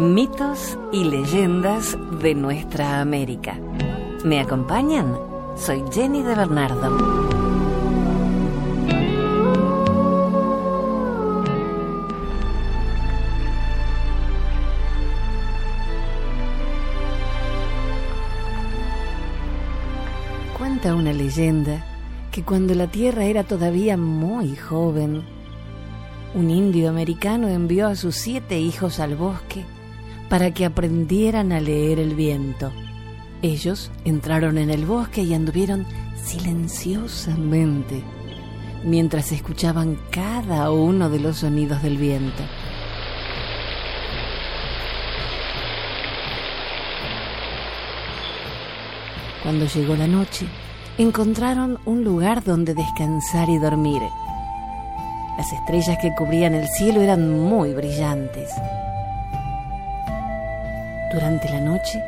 Mitos y leyendas de nuestra América. ¿Me acompañan? Soy Jenny de Bernardo. Cuenta una leyenda que cuando la Tierra era todavía muy joven, un indio americano envió a sus siete hijos al bosque para que aprendieran a leer el viento. Ellos entraron en el bosque y anduvieron silenciosamente mientras escuchaban cada uno de los sonidos del viento. Cuando llegó la noche, encontraron un lugar donde descansar y dormir. Las estrellas que cubrían el cielo eran muy brillantes. Durante la noche,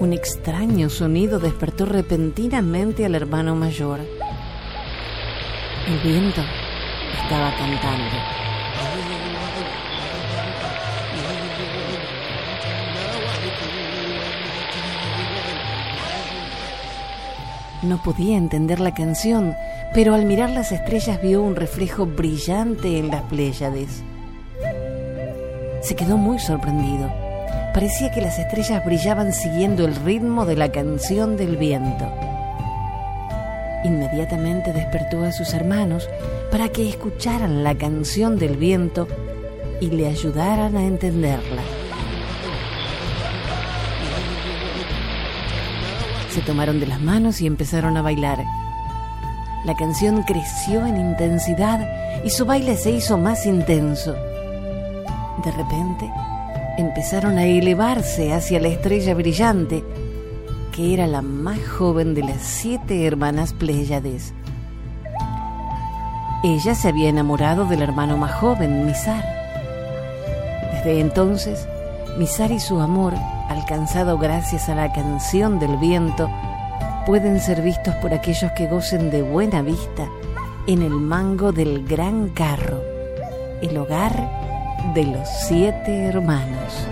un extraño sonido despertó repentinamente al hermano mayor. El viento estaba cantando. No podía entender la canción, pero al mirar las estrellas vio un reflejo brillante en las Pléyades. Se quedó muy sorprendido. Parecía que las estrellas brillaban siguiendo el ritmo de la canción del viento. Inmediatamente despertó a sus hermanos para que escucharan la canción del viento y le ayudaran a entenderla. Se tomaron de las manos y empezaron a bailar. La canción creció en intensidad y su baile se hizo más intenso. De repente, empezaron a elevarse hacia la estrella brillante, que era la más joven de las siete hermanas Pléyades. Ella se había enamorado del hermano más joven, Misar. Desde entonces, Misar y su amor alcanzado gracias a la canción del viento, pueden ser vistos por aquellos que gocen de buena vista en el mango del gran carro, el hogar de los siete hermanos.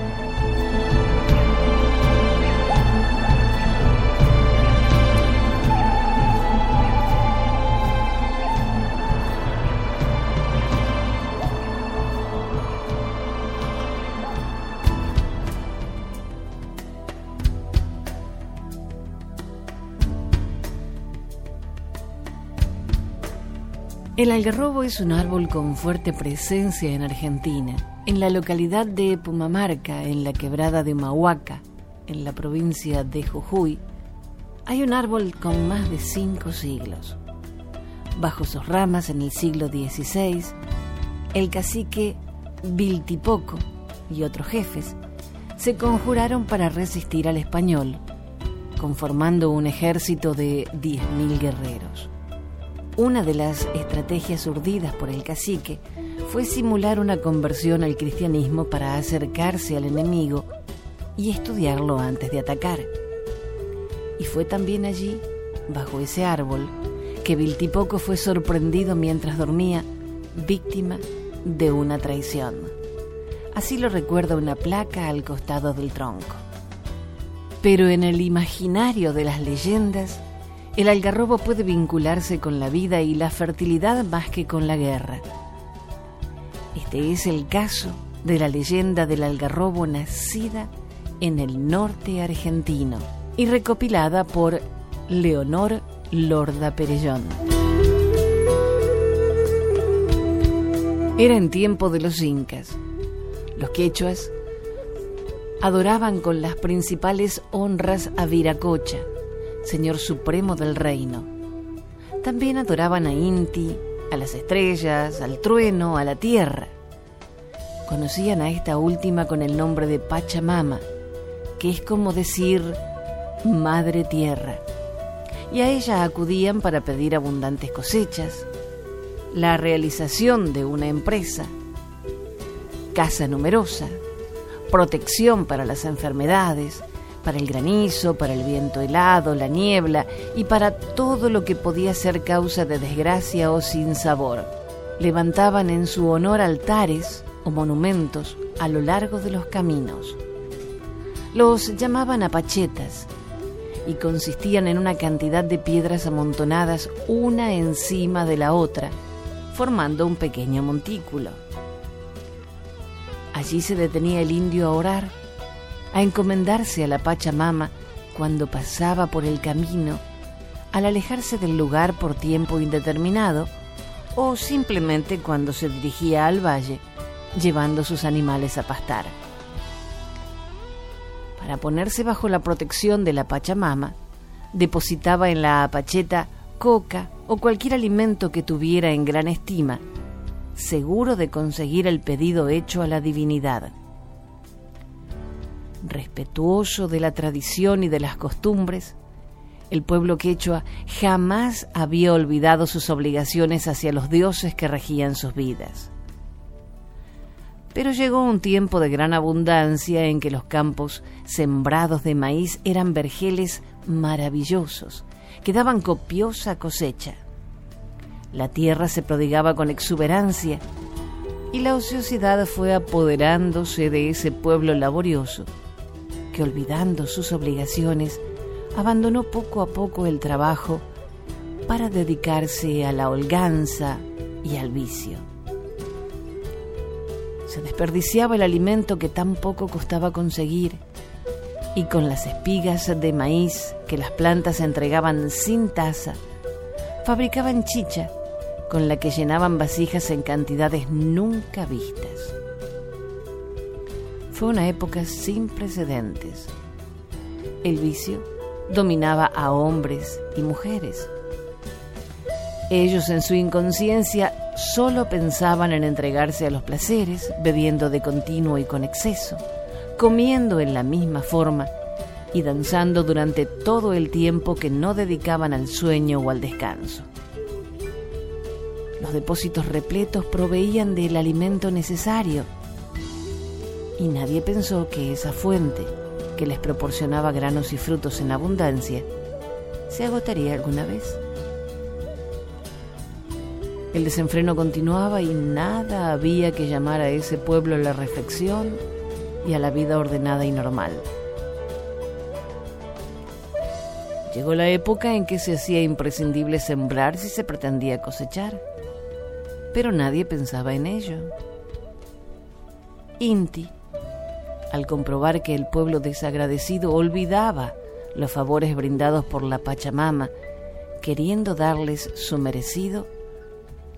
El algarrobo es un árbol con fuerte presencia en Argentina. En la localidad de Pumamarca, en la quebrada de Mahuaca, en la provincia de Jujuy, hay un árbol con más de cinco siglos. Bajo sus ramas en el siglo XVI, el cacique Viltipoco y otros jefes se conjuraron para resistir al español, conformando un ejército de 10.000 guerreros. Una de las estrategias urdidas por el cacique fue simular una conversión al cristianismo para acercarse al enemigo y estudiarlo antes de atacar. Y fue también allí, bajo ese árbol, que Viltipoco fue sorprendido mientras dormía, víctima de una traición. Así lo recuerda una placa al costado del tronco. Pero en el imaginario de las leyendas, el algarrobo puede vincularse con la vida y la fertilidad más que con la guerra. Este es el caso de la leyenda del algarrobo nacida en el norte argentino y recopilada por Leonor Lorda Perellón. Era en tiempo de los incas. Los quechuas adoraban con las principales honras a Viracocha, Señor Supremo del reino. También adoraban a Inti, a las estrellas, al trueno, a la tierra. Conocían a esta última con el nombre de Pachamama, que es como decir Madre Tierra. Y a ella acudían para pedir abundantes cosechas, la realización de una empresa, casa numerosa, protección para las enfermedades, para el granizo, para el viento helado, la niebla y para todo lo que podía ser causa de desgracia o sin sabor. Levantaban en su honor altares o monumentos a lo largo de los caminos. Los llamaban apachetas y consistían en una cantidad de piedras amontonadas una encima de la otra, formando un pequeño montículo. Allí se detenía el indio a orar, a encomendarse a la Pachamama cuando pasaba por el camino, al alejarse del lugar por tiempo indeterminado o simplemente cuando se dirigía al valle llevando sus animales a pastar. Para ponerse bajo la protección de la Pachamama, depositaba en la apacheta coca o cualquier alimento que tuviera en gran estima, seguro de conseguir el pedido hecho a la divinidad. Respetuoso de la tradición y de las costumbres, el pueblo quechua jamás había olvidado sus obligaciones hacia los dioses que regían sus vidas. Pero llegó un tiempo de gran abundancia en que los campos sembrados de maíz eran vergeles maravillosos, que daban copiosa cosecha. La tierra se prodigaba con exuberancia y la ociosidad fue apoderándose de ese pueblo laborioso, olvidando sus obligaciones, abandonó poco a poco el trabajo para dedicarse a la holganza y al vicio. Se desperdiciaba el alimento que tan poco costaba conseguir y con las espigas de maíz que las plantas entregaban sin taza, fabricaban chicha con la que llenaban vasijas en cantidades nunca vistas. Fue una época sin precedentes. El vicio dominaba a hombres y mujeres. Ellos en su inconsciencia solo pensaban en entregarse a los placeres, bebiendo de continuo y con exceso, comiendo en la misma forma y danzando durante todo el tiempo que no dedicaban al sueño o al descanso. Los depósitos repletos proveían del alimento necesario y nadie pensó que esa fuente, que les proporcionaba granos y frutos en abundancia, se agotaría alguna vez. El desenfreno continuaba y nada había que llamar a ese pueblo a la reflexión y a la vida ordenada y normal. Llegó la época en que se hacía imprescindible sembrar si se pretendía cosechar, pero nadie pensaba en ello. Inti, al comprobar que el pueblo desagradecido olvidaba los favores brindados por la Pachamama, queriendo darles su merecido,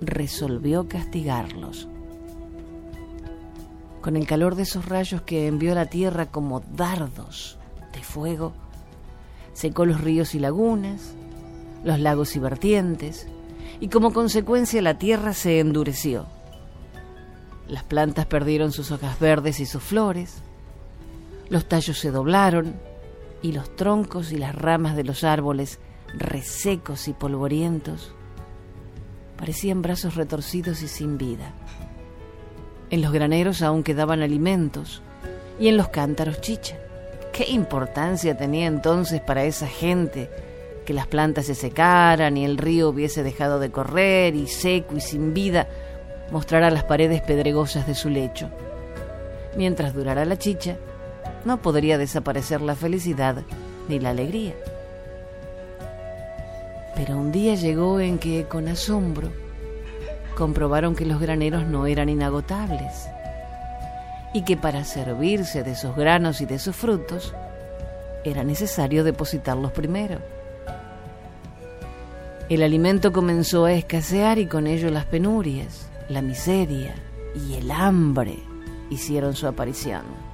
resolvió castigarlos. Con el calor de esos rayos que envió a la tierra como dardos de fuego, secó los ríos y lagunas, los lagos y vertientes, y como consecuencia la tierra se endureció. Las plantas perdieron sus hojas verdes y sus flores, los tallos se doblaron y los troncos y las ramas de los árboles, resecos y polvorientos, parecían brazos retorcidos y sin vida. En los graneros aún quedaban alimentos y en los cántaros chicha. ¿Qué importancia tenía entonces para esa gente que las plantas se secaran y el río hubiese dejado de correr y seco y sin vida mostrara las paredes pedregosas de su lecho? Mientras durara la chicha, no podría desaparecer la felicidad ni la alegría. Pero un día llegó en que, con asombro, comprobaron que los graneros no eran inagotables y que para servirse de sus granos y de sus frutos era necesario depositarlos primero. El alimento comenzó a escasear y con ello las penurias, la miseria y el hambre hicieron su aparición.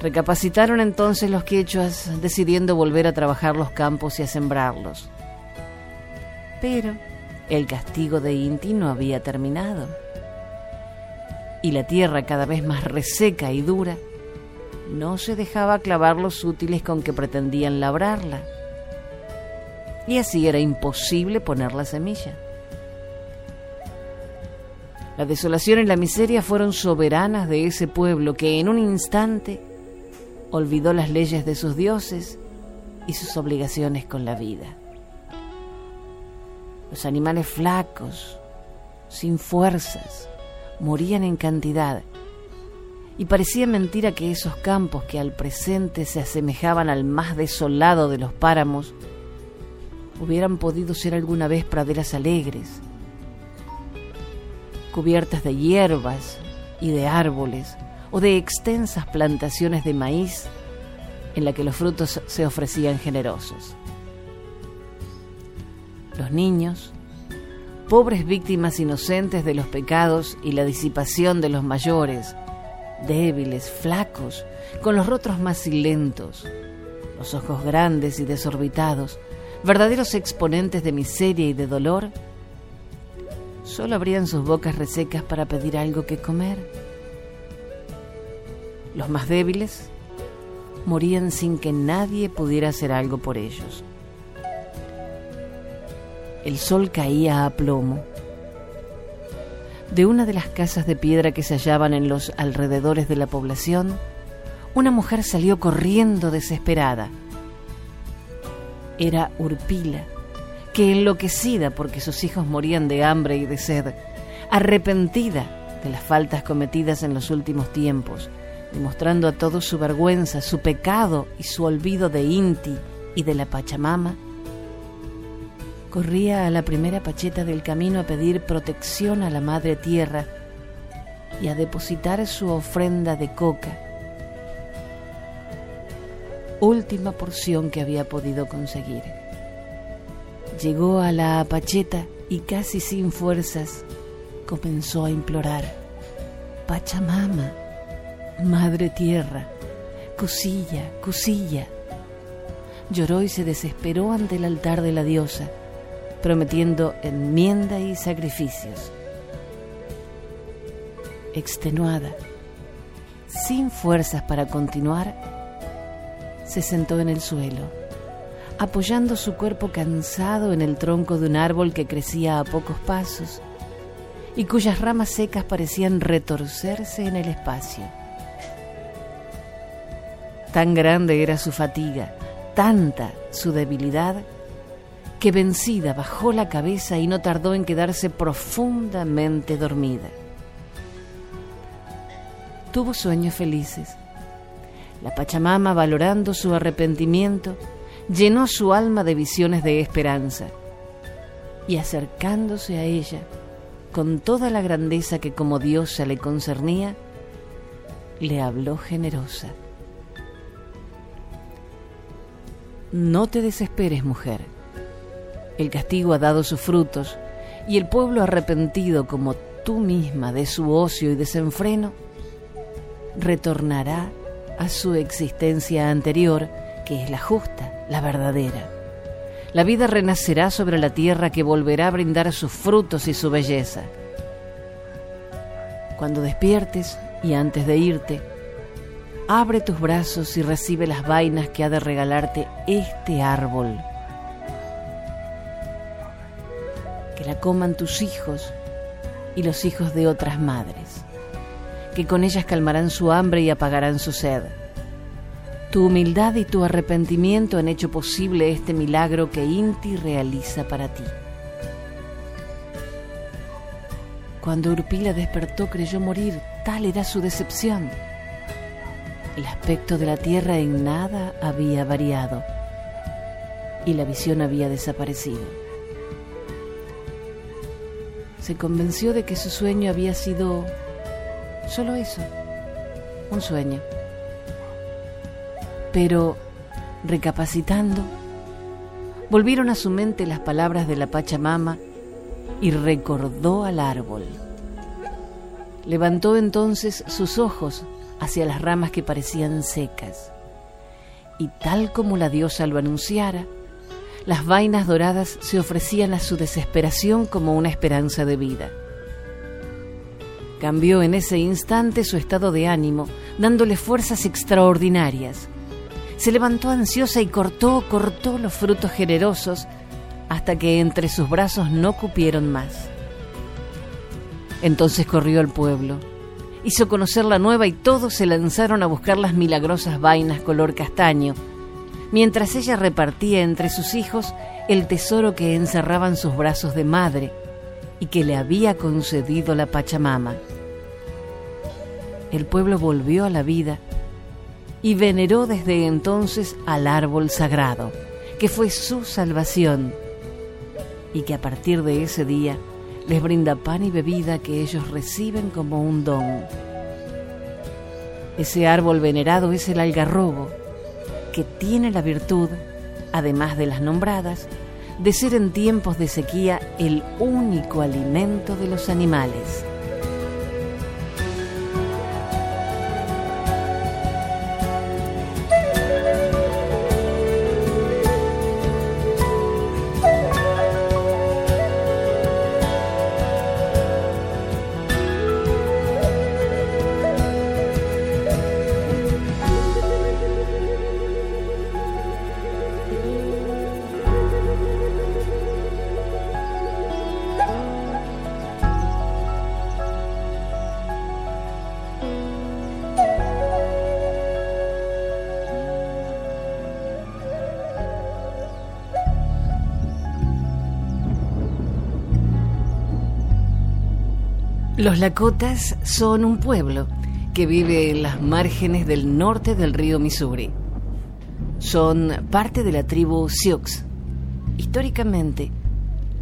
Recapacitaron entonces los quechuas, decidiendo volver a trabajar los campos y a sembrarlos. Pero el castigo de Inti no había terminado. Y la tierra, cada vez más reseca y dura, no se dejaba clavar los útiles con que pretendían labrarla. Y así era imposible poner la semilla. La desolación y la miseria fueron soberanas de ese pueblo que en un instante olvidó las leyes de sus dioses y sus obligaciones con la vida. Los animales flacos, sin fuerzas, morían en cantidad, y parecía mentira que esos campos que al presente se asemejaban al más desolado de los páramos, hubieran podido ser alguna vez praderas alegres, cubiertas de hierbas y de árboles, o de extensas plantaciones de maíz en la que los frutos se ofrecían generosos. Los niños, pobres víctimas inocentes de los pecados y la disipación de los mayores, débiles, flacos, con los rostros macilentos, los ojos grandes y desorbitados, verdaderos exponentes de miseria y de dolor, solo abrían sus bocas resecas para pedir algo que comer. Los más débiles morían sin que nadie pudiera hacer algo por ellos. El sol caía a plomo. De una de las casas de piedra que se hallaban en los alrededores de la población, una mujer salió corriendo desesperada. Era Urpila, que enloquecida porque sus hijos morían de hambre y de sed, arrepentida de las faltas cometidas en los últimos tiempos, demostrando a todos su vergüenza, su pecado y su olvido de Inti y de la Pachamama, corría a la primera pacheta del camino a pedir protección a la Madre Tierra y a depositar su ofrenda de coca, última porción que había podido conseguir. Llegó a la pacheta y casi sin fuerzas comenzó a implorar, Pachamama, Madre Tierra, cosilla, cosilla. Lloró y se desesperó ante el altar de la diosa, prometiendo enmienda y sacrificios. Extenuada, sin fuerzas para continuar, se sentó en el suelo, apoyando su cuerpo cansado en el tronco de un árbol que crecía a pocos pasos y cuyas ramas secas parecían retorcerse en el espacio. Tan grande era su fatiga, tanta su debilidad, que vencida bajó la cabeza y no tardó en quedarse profundamente dormida. Tuvo sueños felices. La Pachamama, valorando su arrepentimiento, llenó su alma de visiones de esperanza y acercándose a ella, con toda la grandeza que como diosa le concernía, le habló generosa. No te desesperes, mujer. El castigo ha dado sus frutos, y el pueblo arrepentido como tú misma de su ocio y desenfreno, retornará a su existencia anterior, que es la justa, la verdadera. La vida renacerá sobre la tierra que volverá a brindar sus frutos y su belleza. Cuando despiertes y antes de irte, Abre tus brazos y recibe las vainas que ha de regalarte este árbol. Que la coman tus hijos y los hijos de otras madres, que con ellas calmarán su hambre y apagarán su sed. Tu humildad y tu arrepentimiento han hecho posible este milagro que Inti realiza para ti. Cuando Urpila despertó creyó morir, tal era su decepción. El aspecto de la tierra en nada había variado y la visión había desaparecido. Se convenció de que su sueño había sido solo eso, un sueño. Pero, recapacitando, volvieron a su mente las palabras de la Pachamama y recordó al árbol. Levantó entonces sus ojos hacia las ramas que parecían secas. Y tal como la diosa lo anunciara, las vainas doradas se ofrecían a su desesperación como una esperanza de vida. Cambió en ese instante su estado de ánimo, dándole fuerzas extraordinarias. Se levantó ansiosa y cortó, cortó los frutos generosos hasta que entre sus brazos no cupieron más. Entonces corrió al pueblo hizo conocer la nueva y todos se lanzaron a buscar las milagrosas vainas color castaño, mientras ella repartía entre sus hijos el tesoro que encerraban sus brazos de madre y que le había concedido la Pachamama. el pueblo volvió a la vida y veneró desde entonces al árbol sagrado, que fue su salvación, y que a partir de ese día les brinda pan y bebida que ellos reciben como un don. Ese árbol venerado es el algarrobo, que tiene la virtud, además de las nombradas, de ser en tiempos de sequía el único alimento de los animales. Los Lakotas son un pueblo que vive en las márgenes del norte del río Missouri. Son parte de la tribu Sioux. Históricamente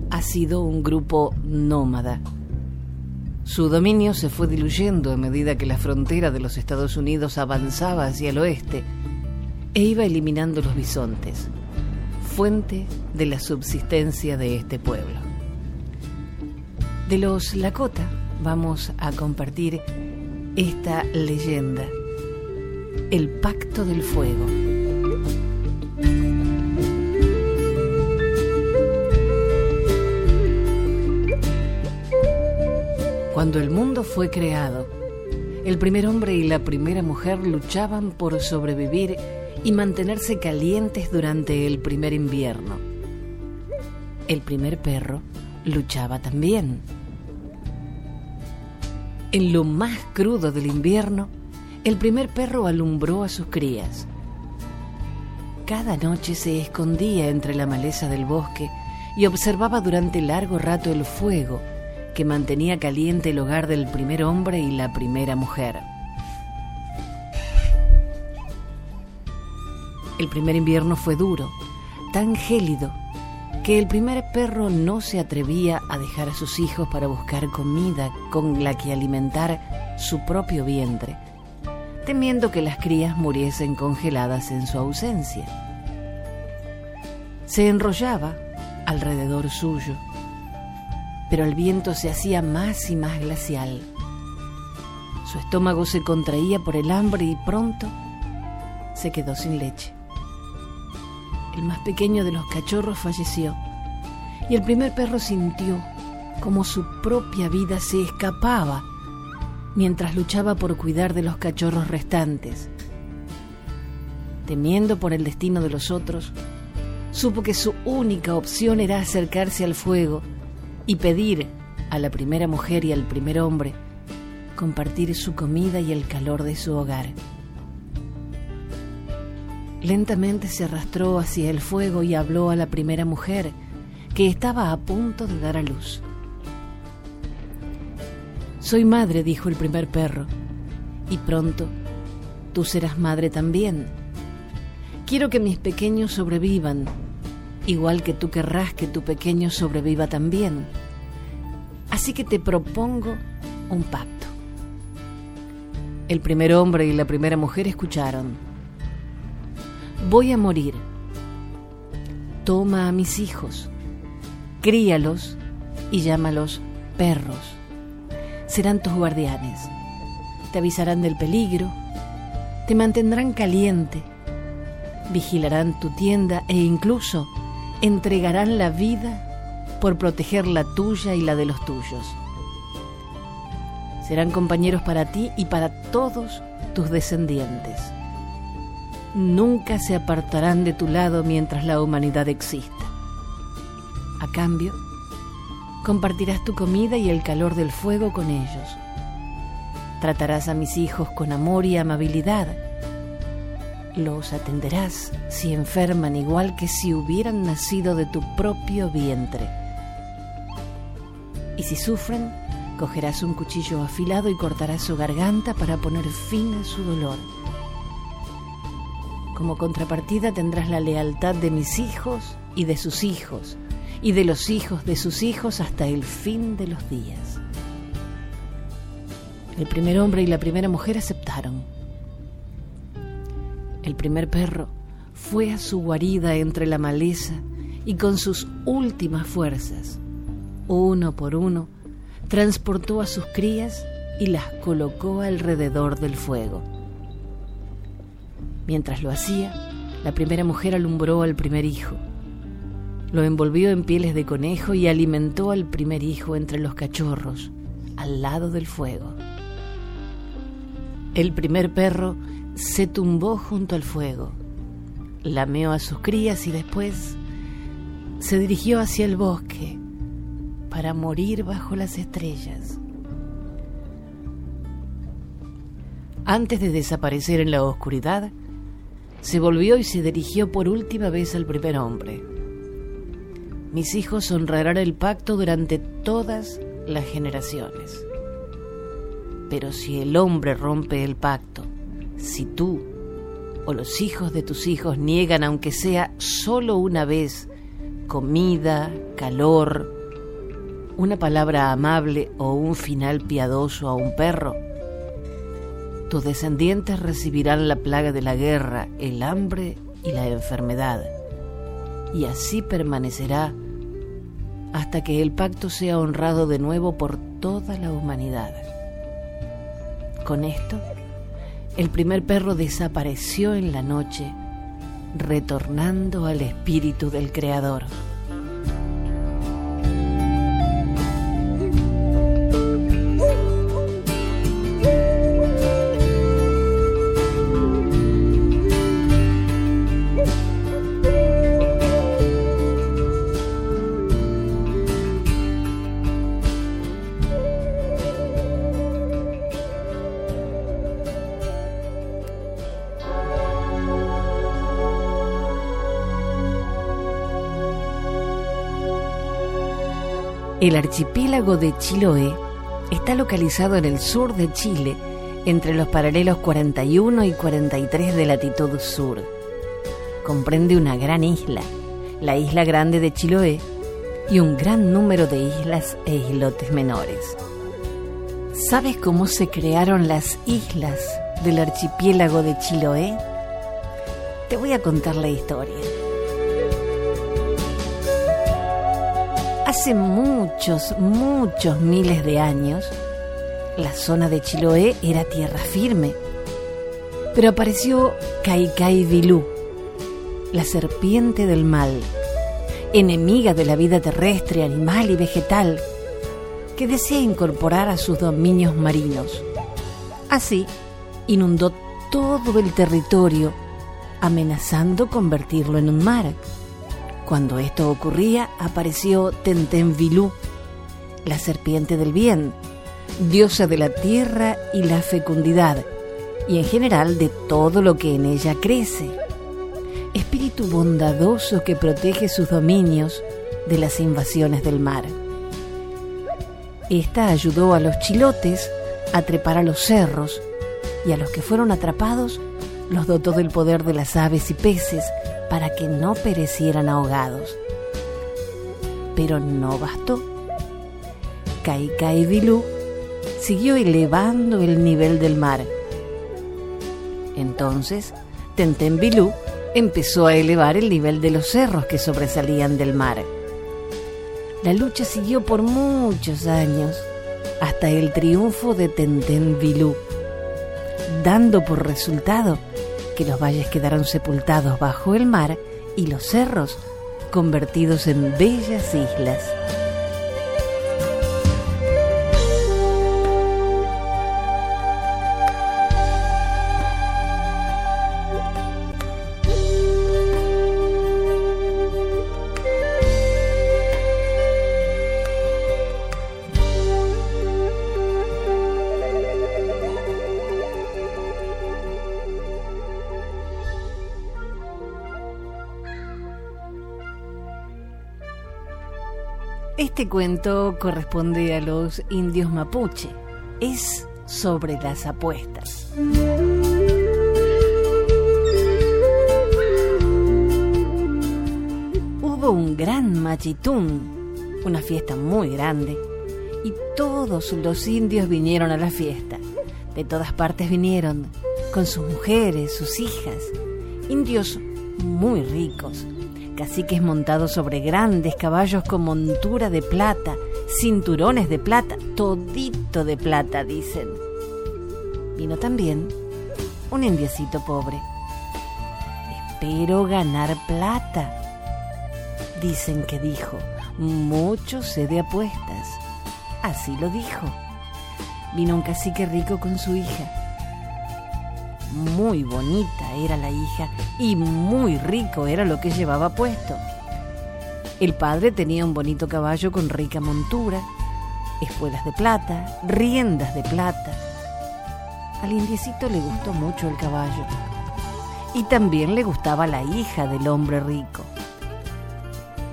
ha sido un grupo nómada. Su dominio se fue diluyendo a medida que la frontera de los Estados Unidos avanzaba hacia el oeste e iba eliminando los bisontes, fuente de la subsistencia de este pueblo. De los Lakota vamos a compartir esta leyenda, el pacto del fuego. Cuando el mundo fue creado, el primer hombre y la primera mujer luchaban por sobrevivir y mantenerse calientes durante el primer invierno. El primer perro luchaba también en lo más crudo del invierno, el primer perro alumbró a sus crías. Cada noche se escondía entre la maleza del bosque y observaba durante largo rato el fuego que mantenía caliente el hogar del primer hombre y la primera mujer. El primer invierno fue duro, tan gélido que el primer perro no se atrevía a dejar a sus hijos para buscar comida con la que alimentar su propio vientre, temiendo que las crías muriesen congeladas en su ausencia. Se enrollaba alrededor suyo, pero el viento se hacía más y más glacial. Su estómago se contraía por el hambre y pronto se quedó sin leche el más pequeño de los cachorros falleció y el primer perro sintió como su propia vida se escapaba mientras luchaba por cuidar de los cachorros restantes. Temiendo por el destino de los otros, supo que su única opción era acercarse al fuego y pedir a la primera mujer y al primer hombre compartir su comida y el calor de su hogar. Lentamente se arrastró hacia el fuego y habló a la primera mujer, que estaba a punto de dar a luz. Soy madre, dijo el primer perro, y pronto tú serás madre también. Quiero que mis pequeños sobrevivan, igual que tú querrás que tu pequeño sobreviva también. Así que te propongo un pacto. El primer hombre y la primera mujer escucharon voy a morir. Toma a mis hijos, críalos y llámalos perros. Serán tus guardianes. Te avisarán del peligro, te mantendrán caliente, vigilarán tu tienda e incluso entregarán la vida por proteger la tuya y la de los tuyos. Serán compañeros para ti y para todos tus descendientes nunca se apartarán de tu lado mientras la humanidad exista. A cambio, compartirás tu comida y el calor del fuego con ellos. Tratarás a mis hijos con amor y amabilidad. Los atenderás si enferman igual que si hubieran nacido de tu propio vientre. Y si sufren, Cogerás un cuchillo afilado y cortarás su garganta para poner fin a su dolor. Como contrapartida tendrás la lealtad de mis hijos y de sus hijos, y de los hijos de sus hijos hasta el fin de los días. El primer hombre y la primera mujer aceptaron. El primer perro fue a su guarida entre la maleza y con sus últimas fuerzas, uno por uno, transportó a sus crías y las colocó alrededor del fuego. Mientras lo hacía, la primera mujer alumbró al primer hijo. Lo envolvió en pieles de conejo y alimentó al primer hijo entre los cachorros, al lado del fuego. El primer perro se tumbó junto al fuego, lameó a sus crías y después se dirigió hacia el bosque para morir bajo las estrellas. Antes de desaparecer en la oscuridad, se volvió y se dirigió por última vez al primer hombre. Mis hijos honrarán el pacto durante todas las generaciones. Pero si el hombre rompe el pacto, si tú o los hijos de tus hijos niegan, aunque sea solo una vez, comida, calor, una palabra amable o un final piadoso a un perro, tus descendientes recibirán la plaga de la guerra, el hambre y la enfermedad, y así permanecerá hasta que el pacto sea honrado de nuevo por toda la humanidad. Con esto, el primer perro desapareció en la noche, retornando al espíritu del Creador. El archipiélago de Chiloé está localizado en el sur de Chile, entre los paralelos 41 y 43 de latitud sur. Comprende una gran isla, la isla grande de Chiloé, y un gran número de islas e islotes menores. ¿Sabes cómo se crearon las islas del archipiélago de Chiloé? Te voy a contar la historia. Hace muchos, muchos miles de años, la zona de Chiloé era tierra firme, pero apareció Kaikai Vilú, la serpiente del mal, enemiga de la vida terrestre, animal y vegetal, que desea incorporar a sus dominios marinos. Así, inundó todo el territorio, amenazando convertirlo en un mar. Cuando esto ocurría, apareció Tentenvilú, la serpiente del bien, diosa de la tierra y la fecundidad, y en general de todo lo que en ella crece. Espíritu bondadoso que protege sus dominios de las invasiones del mar. Esta ayudó a los chilotes a trepar a los cerros y a los que fueron atrapados los dotó del poder de las aves y peces para que no perecieran ahogados. Pero no bastó. Kaikai Vilú siguió elevando el nivel del mar. Entonces, Tentenbilú empezó a elevar el nivel de los cerros que sobresalían del mar. La lucha siguió por muchos años hasta el triunfo de Tentenbilú, dando por resultado que los valles quedaron sepultados bajo el mar y los cerros convertidos en bellas islas. Este cuento corresponde a los indios mapuche. Es sobre las apuestas. Hubo un gran machitún, una fiesta muy grande, y todos los indios vinieron a la fiesta. De todas partes vinieron, con sus mujeres, sus hijas, indios muy ricos, caciques montados sobre grandes caballos con montura de plata, cinturones de plata, todito de plata, dicen. Vino también un indiecito pobre. Espero ganar plata. Dicen que dijo, mucho sé de apuestas. Así lo dijo. Vino un cacique rico con su hija muy bonita era la hija y muy rico era lo que llevaba puesto. El padre tenía un bonito caballo con rica montura, espuelas de plata, riendas de plata. Al indiecito le gustó mucho el caballo y también le gustaba la hija del hombre rico.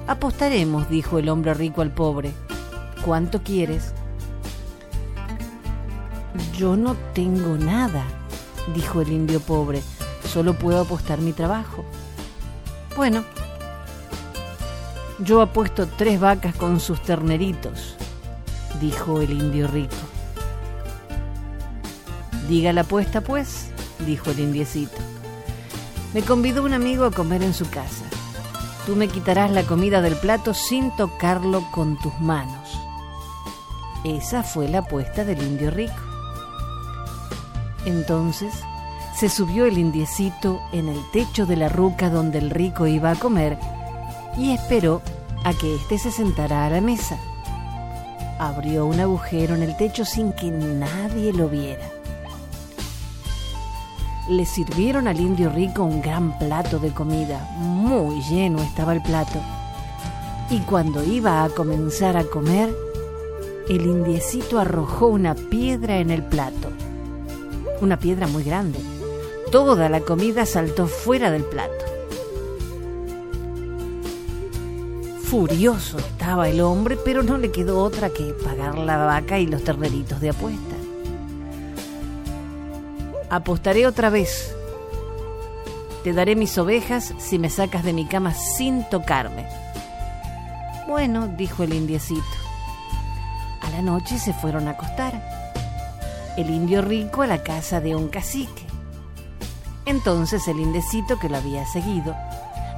Apostaremos, dijo el hombre rico al pobre. ¿Cuánto quieres? Yo no tengo nada, dijo el indio pobre, solo puedo apostar mi trabajo. Bueno, yo apuesto tres vacas con sus terneritos, dijo el indio rico. Diga la apuesta, pues, dijo el indiecito. Me convidó un amigo a comer en su casa. Tú me quitarás la comida del plato sin tocarlo con tus manos. Esa fue la apuesta del indio rico. Entonces se subió el indiecito en el techo de la ruca donde el rico iba a comer y esperó a que éste se sentara a la mesa. Abrió un agujero en el techo sin que nadie lo viera. Le sirvieron al indio rico un gran plato de comida. Muy lleno estaba el plato. Y cuando iba a comenzar a comer, el indiecito arrojó una piedra en el plato una piedra muy grande. Toda la comida saltó fuera del plato. Furioso estaba el hombre, pero no le quedó otra que pagar la vaca y los terneritos de apuesta. Apostaré otra vez. Te daré mis ovejas si me sacas de mi cama sin tocarme. Bueno, dijo el indiecito. A la noche se fueron a acostar el indio rico a la casa de un cacique. Entonces el indecito que lo había seguido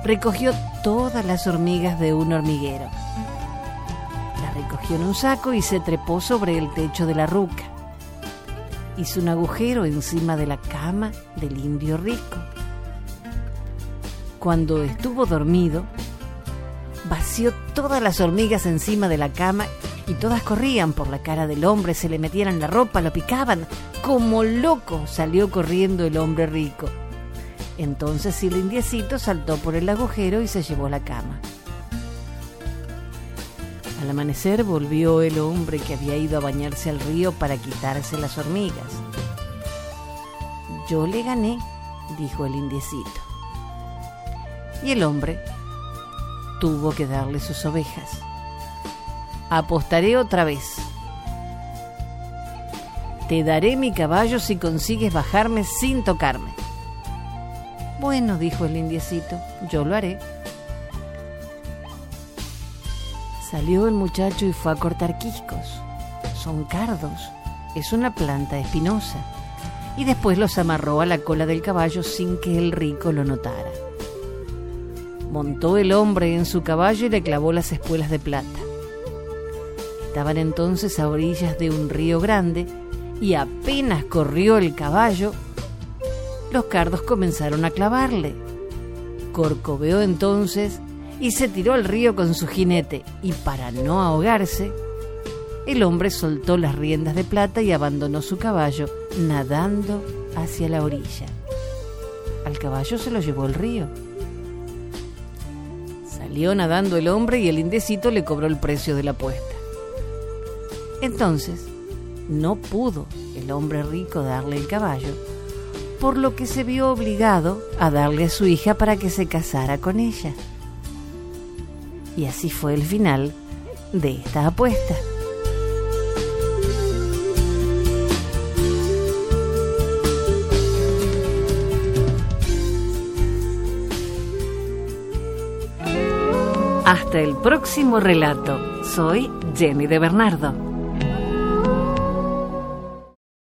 recogió todas las hormigas de un hormiguero. Las recogió en un saco y se trepó sobre el techo de la ruca. Hizo un agujero encima de la cama del indio rico. Cuando estuvo dormido, vació todas las hormigas encima de la cama y todas corrían por la cara del hombre, se le metían en la ropa, lo picaban. Como loco salió corriendo el hombre rico. Entonces el indiecito saltó por el agujero y se llevó la cama. Al amanecer volvió el hombre que había ido a bañarse al río para quitarse las hormigas. Yo le gané, dijo el indiecito. Y el hombre tuvo que darle sus ovejas. Apostaré otra vez. Te daré mi caballo si consigues bajarme sin tocarme. Bueno, dijo el indiecito, yo lo haré. Salió el muchacho y fue a cortar quiscos. Son cardos, es una planta espinosa. Y después los amarró a la cola del caballo sin que el rico lo notara. Montó el hombre en su caballo y le clavó las espuelas de plata. Estaban entonces a orillas de un río grande y apenas corrió el caballo, los cardos comenzaron a clavarle. Corcoveó entonces y se tiró al río con su jinete y para no ahogarse, el hombre soltó las riendas de plata y abandonó su caballo nadando hacia la orilla. Al caballo se lo llevó el río. Salió nadando el hombre y el indecito le cobró el precio de la apuesta. Entonces, no pudo el hombre rico darle el caballo, por lo que se vio obligado a darle a su hija para que se casara con ella. Y así fue el final de esta apuesta. Hasta el próximo relato. Soy Jenny de Bernardo.